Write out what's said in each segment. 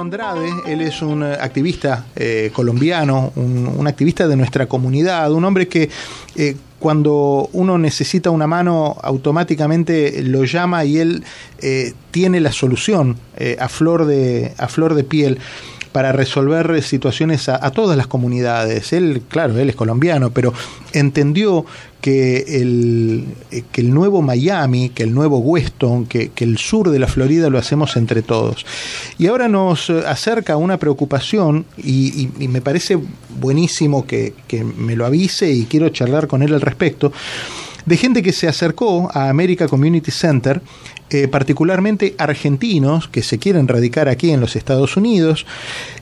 Andrade, él es un eh, activista eh, colombiano, un, activista de nuestra comunidad, un hombre que eh, cuando uno necesita una mano automáticamente lo llama y él tiene la solución a, flor de, a flor de piel para resolver situaciones a, todas las comunidades. Él, claro, él es colombiano, pero entendió que el, que el nuevo Miami, que el nuevo Weston, que, el sur de la Florida lo hacemos entre todos. Y ahora nos acerca una preocupación y, me parece buenísimo que, que me lo avise y quiero charlar con él al respecto de gente que se acercó a America Community Center eh, particularmente argentinos que se quieren radicar aquí en los Estados Unidos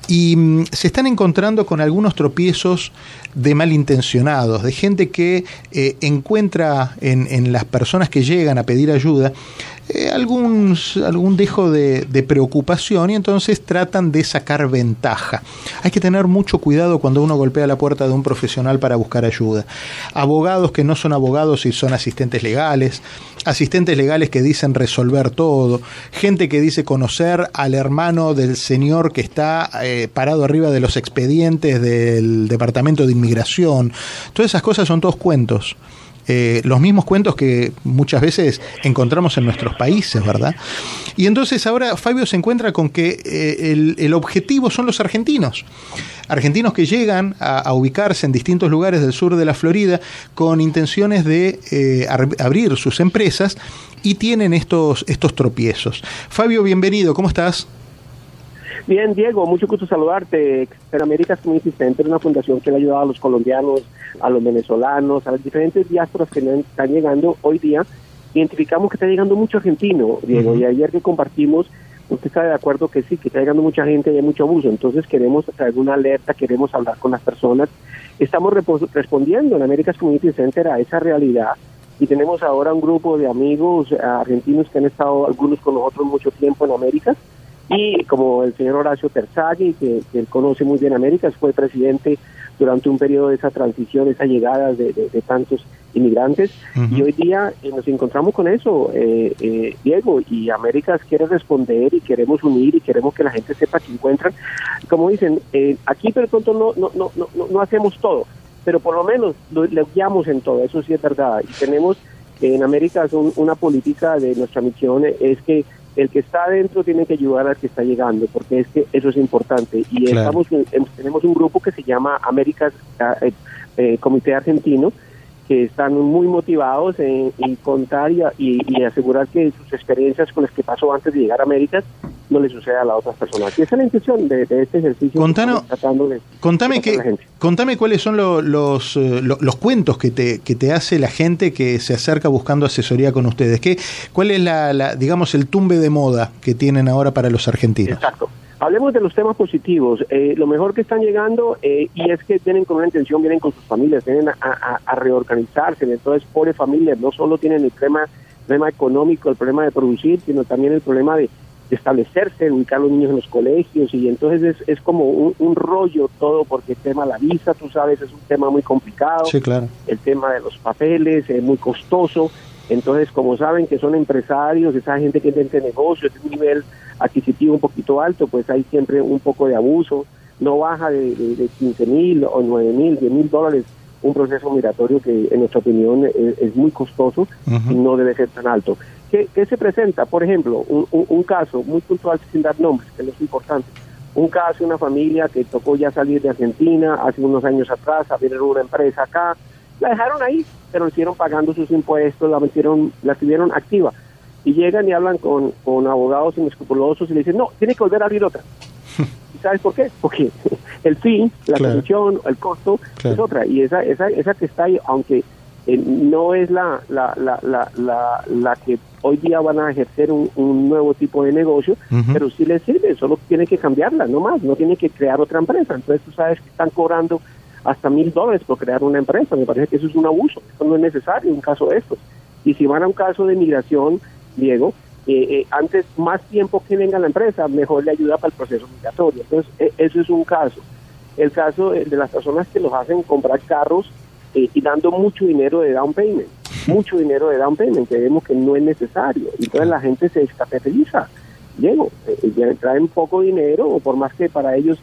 y mm, se están encontrando con algunos tropiezos de malintencionados, de gente que eh, encuentra en, en, las personas que llegan a pedir ayuda eh, algún, algún dejo de, preocupación y entonces tratan de sacar ventaja. Hay que tener mucho cuidado cuando uno golpea la puerta de un profesional para buscar ayuda. Abogados que no son abogados y son asistentes legales, asistentes legales que dicen resolver todo, gente que dice conocer al hermano del señor que está eh, parado arriba de los expedientes del Departamento de Inmigración. Todas esas cosas son todos cuentos. Eh, los mismos cuentos que muchas veces encontramos en nuestros países, ¿verdad? Y entonces ahora Fabio se encuentra con que eh, el, objetivo son los argentinos. Argentinos que llegan a, ubicarse en distintos lugares del sur de la Florida con intenciones de eh, abrir sus empresas y tienen estos, estos tropiezos. Fabio, bienvenido, ¿cómo estás? Bien, Diego, mucho gusto saludarte. Américas Community Center una fundación que le ha ayudado a los colombianos, a los venezolanos, a las diferentes diásporas que están llegando hoy día. Identificamos que está llegando mucho argentino, Diego, y ayer que compartimos, usted está de acuerdo que sí, que está llegando mucha gente y hay mucho abuso. Entonces queremos traer una alerta, queremos hablar con las personas. Estamos respondiendo en Américas Community Center a esa realidad y tenemos ahora un grupo de amigos argentinos que han estado algunos con nosotros mucho tiempo en Américas y como el señor Horacio Terzaghi, que, él conoce muy bien América, fue presidente durante un periodo de esa transición, esa llegada de, tantos inmigrantes, y hoy día eh, nos encontramos con eso, eh, eh, Diego, y Américas quiere responder y queremos unir y queremos que la gente sepa que encuentran, como dicen, aquí pero pronto no, no, no, no, no hacemos todo, pero por lo menos le guiamos en todo, eso sí es verdad, y tenemos en Américas una política de nuestra misión es que el que está adentro tiene que ayudar al que está llegando, porque es que eso es importante. Y estamos, tenemos un grupo que se llama Américas eh, eh, Comité Argentino, que están muy motivados en, contar y, asegurar que sus experiencias con las que pasó antes de llegar a América no le suceda a las otras personas. Y esa es la intención de, este ejercicio. contame, que, contame cuáles son los, eh, los, cuentos que te, que te hace la gente que se acerca buscando asesoría con ustedes. ¿Qué, ¿Cuál es la, digamos, el tumbe de moda que tienen ahora para los argentinos? Exacto. Hablemos de los temas positivos. Eh, lo mejor que están llegando, eh, y es que tienen con una intención, vienen con sus familias, vienen a, reorganizarse. Entonces, pobres familias, no solo tienen el problema, problema económico, el problema de producir, sino también el problema de, establecerse, de ubicar a los niños en los colegios. Y entonces es, es como un, rollo todo, porque el tema de la visa, tú sabes, es un tema muy complicado. Sí, claro. El tema de los papeles es muy costoso. Entonces, como saben que son empresarios, esa gente que tiene negocios, de un nivel adquisitivo un poquito alto, pues hay siempre un poco de abuso. No baja de, de, 15 mil o 9 mil, 10 mil dólares un proceso migratorio que en nuestra opinión es, muy costoso y no debe ser tan alto. ¿Qué, se presenta? Por ejemplo, un, caso muy puntual sin dar nombres, que es importante. Un caso una familia que tocó ya salir de Argentina hace unos años atrás, abrieron una empresa acá, la dejaron ahí, pero hicieron pagando sus impuestos, la metieron, la tuvieron activa. Y llegan y hablan con, con abogados inescrupulosos y le dicen, no, tiene que volver a abrir otra. ¿Y sabes por qué? Porque el fin, la comisión, el costo es otra. Y esa, esa, esa que está ahí, aunque eh, no es la, la, la, la, la, que hoy día van a ejercer un, un nuevo tipo de negocio, pero sí les sirve, solo tiene que cambiarla, no más, no tiene que crear otra empresa. Entonces tú sabes que están cobrando hasta mil dólares por crear una empresa. Me parece que eso es un abuso, eso no es necesario en un caso de estos. Y si van a un caso de migración, Diego, eh, eh, antes más tiempo que venga la empresa, mejor le ayuda para el proceso migratorio. Entonces, e, eso es un caso. El caso de, las personas que los hacen comprar carros eh, y dando mucho dinero de down payment. mucho dinero de down payment, que vemos que no es necesario. Entonces la gente se descapitaliza. Llego, eh, traen poco dinero, o por más que para ellos,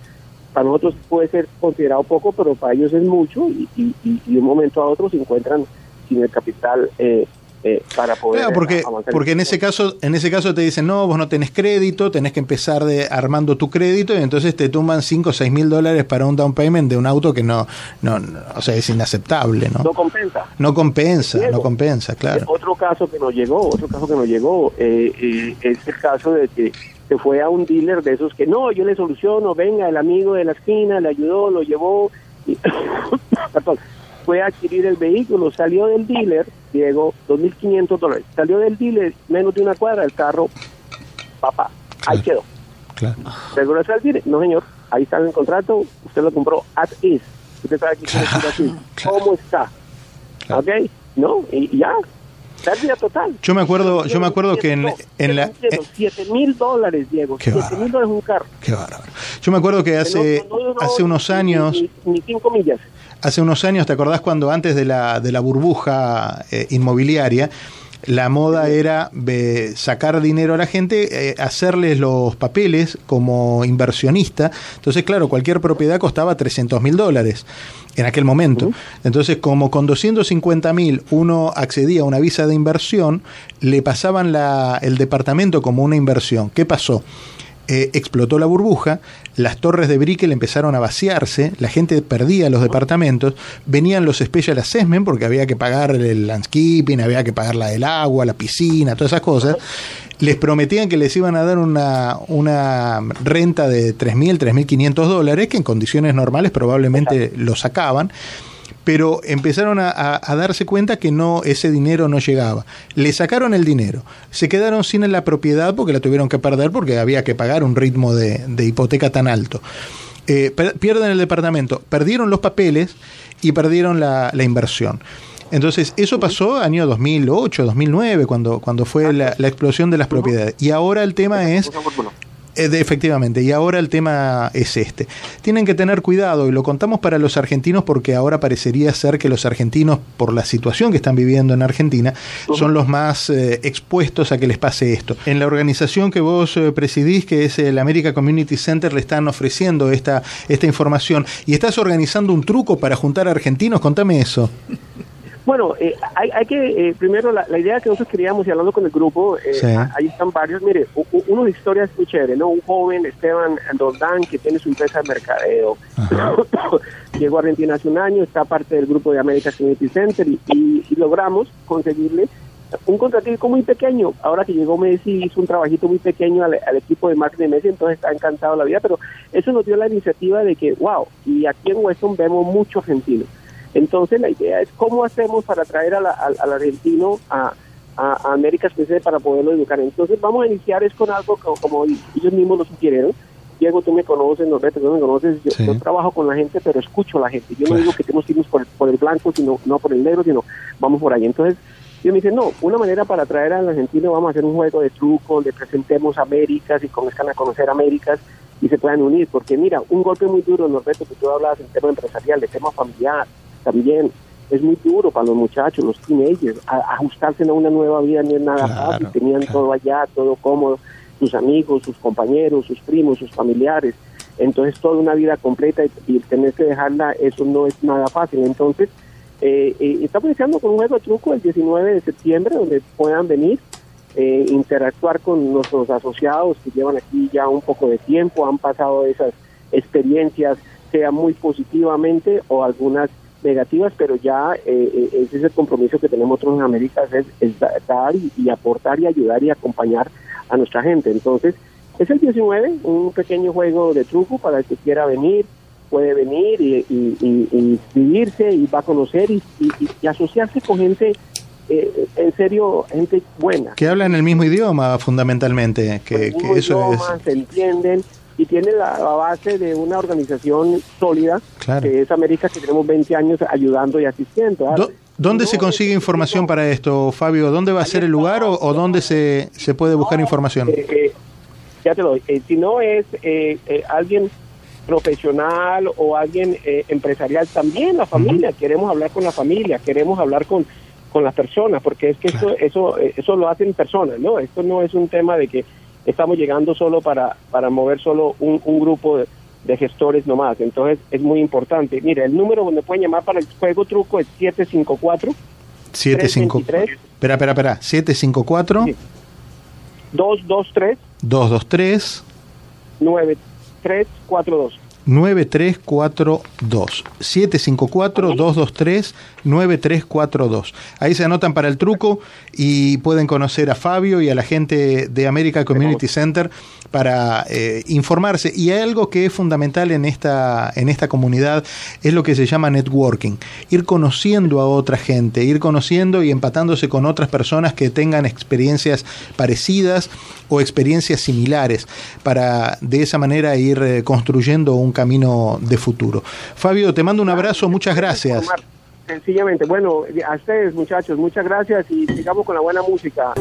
para nosotros puede ser considerado poco, pero para ellos es mucho, y, y, y de un momento a otro se encuentran sin el capital eh, eh, para poder claro, porque, porque en ese caso en ese caso te dicen no vos no tenés crédito tenés que empezar de armando tu crédito y entonces te tumban 5 o 6 mil dólares para un down payment de un auto que no, no, o sea es inaceptable no no compensa. No compensa no compensa claro. otro caso que nos llegó otro caso que nos llegó eh, eh, es el caso de que se fue a un dealer de esos que no yo le soluciono venga el amigo de la esquina le ayudó lo llevó y, perdón fue a adquirir el vehículo, salió del dealer, Diego, 2.500 dólares. Salió del dealer menos de una cuadra, el carro, papá, ahí quedó. Claro. ¿Regresó al dealer? No, señor, ahí está en el contrato, usted lo compró at is. Usted sabe que claro, ¿Cómo está? ¿Ok? ¿No? Y, ya, pérdida total. Yo me acuerdo, yo me acuerdo que en, en la... 7 mil dólares, Diego. 7 mil dólares un carro. Qué bárbaro. Yo me acuerdo que hace, hace unos años... Ni 5 millas hace unos años, ¿te acordás cuando antes de la, de la burbuja eh, inmobiliaria, la moda era sacar dinero a la gente, eh, hacerles los papeles como inversionista. Entonces, claro, cualquier propiedad costaba 300 mil dólares en aquel momento. Entonces, como con 250 mil uno accedía a una visa de inversión, le pasaban la, el departamento como una inversión. ¿Qué pasó? Eh, explotó la burbuja, las torres de Brickell empezaron a vaciarse, la gente perdía los departamentos, venían los special assessment porque había que pagar el landscaping, había que pagar la del agua, la piscina, todas esas cosas. Les prometían que les iban a dar una, una renta de 3.000, 3.500 dólares, que en condiciones normales probablemente lo sacaban pero empezaron a, darse cuenta que no ese dinero no llegaba. Le sacaron el dinero, se quedaron sin la propiedad porque la tuvieron que perder porque había que pagar un ritmo de, hipoteca tan alto. Eh, pierden el departamento, perdieron los papeles y perdieron la, inversión. Entonces, eso pasó año 2008, 2009, cuando, cuando fue la, la explosión de las propiedades. Y ahora el tema es efectivamente, y ahora el tema es este. Tienen que tener cuidado, y lo contamos para los argentinos porque ahora parecería ser que los argentinos, por la situación que están viviendo en Argentina, son los más eh, expuestos a que les pase esto. En la organización que vos eh, presidís, que es el America Community Center, le están ofreciendo esta, esta información y estás organizando un truco para juntar a argentinos. Contame eso. Bueno, eh, hay, hay, que, eh, primero, la, idea que nosotros queríamos, y hablando con el grupo, eh, ahí están varios, mire, uno de historias muy chévere, ¿no? Un joven, Esteban Dordán, que tiene su empresa de mercadeo, llegó a Argentina hace un año, está parte del grupo de América Community Center y, logramos conseguirle un contrativo muy pequeño. Ahora que llegó Messi, hizo un trabajito muy pequeño al, equipo de marketing de Messi, entonces está encantado la vida, pero eso nos dio la iniciativa de que, wow, y aquí en Weston vemos mucho argentino. Entonces la idea es cómo hacemos para traer al argentino a, a, América Especial para poderlo educar. Entonces vamos a iniciar es con algo como, ellos mismos lo sugirieron. Diego, tú me conoces, Norberto, tú me conoces, yo, trabajo con la gente, pero escucho a la gente. Yo no digo que tenemos que irnos por, por, el blanco, sino no por el negro, sino vamos por ahí. Entonces, yo me dice, no, una manera para atraer al argentino, vamos a hacer un juego de truco, le presentemos Américas y conozcan a conocer Américas y se puedan unir. Porque mira, un golpe muy duro, Norberto, que tú hablabas en tema empresarial, de tema familiar, también. Es muy duro para los muchachos, los teenagers, ajustarse a una nueva vida no es nada fácil, tenían todo allá, todo cómodo, sus amigos, sus compañeros, sus primos, sus familiares, entonces toda una vida completa y, tener que dejarla, eso no es nada fácil, entontonces eh, eh, estamos iniciando con un juego de truco el 19 de septiembre, donde puedan venir, eh, interactuar con nuestros asociados que llevan aquí ya un poco de tiempo, han pasado esas experiencias, sea muy positivamente o algunas negativas, pero ya eh, eh, ese es el compromiso que tenemos nosotros en América, es, dar y, aportar y ayudar y acompañar a nuestra gente. Entonces, es el 19, un pequeño juego de truco para el que quiera venir, puede venir y, y, inscribirse y va a conocer y, asociarse con gente, eh, en serio, gente buena. Que hablan el mismo idioma fundamentalmente, que, eso es... Se entienden y tiene la, base de una organización sólida, que es América, que tenemos 20 años ayudando y asistiendo. ¿Dónde se consigue información para esto, Fabio? ¿Dónde va a ser el lugar o, dónde se, se puede buscar información? Eh, eh, ya te lo doy. Eh, si no es alguien profesional o alguien empresarial, también la familia. Queremos hablar con la familia, queremos hablar con con las personas, porque es que eso, eso, eso lo hacen personas, ¿no? Esto no es un tema de que estamos llegando solo para, para mover solo un, grupo de, gestores nomás. Entonces es muy importante. Mire, el número donde pueden llamar para el juego truco es 754. 753. Espera, espera, espera. 754. 223. 223. 9342. 9342 754-223 9342. Ahí se anotan para el truco y pueden conocer a Fabio y a la gente de America Community Center para eh, informarse. Y hay algo que es fundamental en esta, en esta comunidad, es lo que se llama networking. Ir conociendo a otra gente, ir conociendo y empatándose con otras personas que tengan experiencias parecidas o experiencias similares, para de esa manera ir eh, construyendo un camino de futuro. Fabio, te mando un abrazo, muchas gracias. Sencillamente, bueno, a ustedes muchachos, muchas gracias y sigamos con la buena música.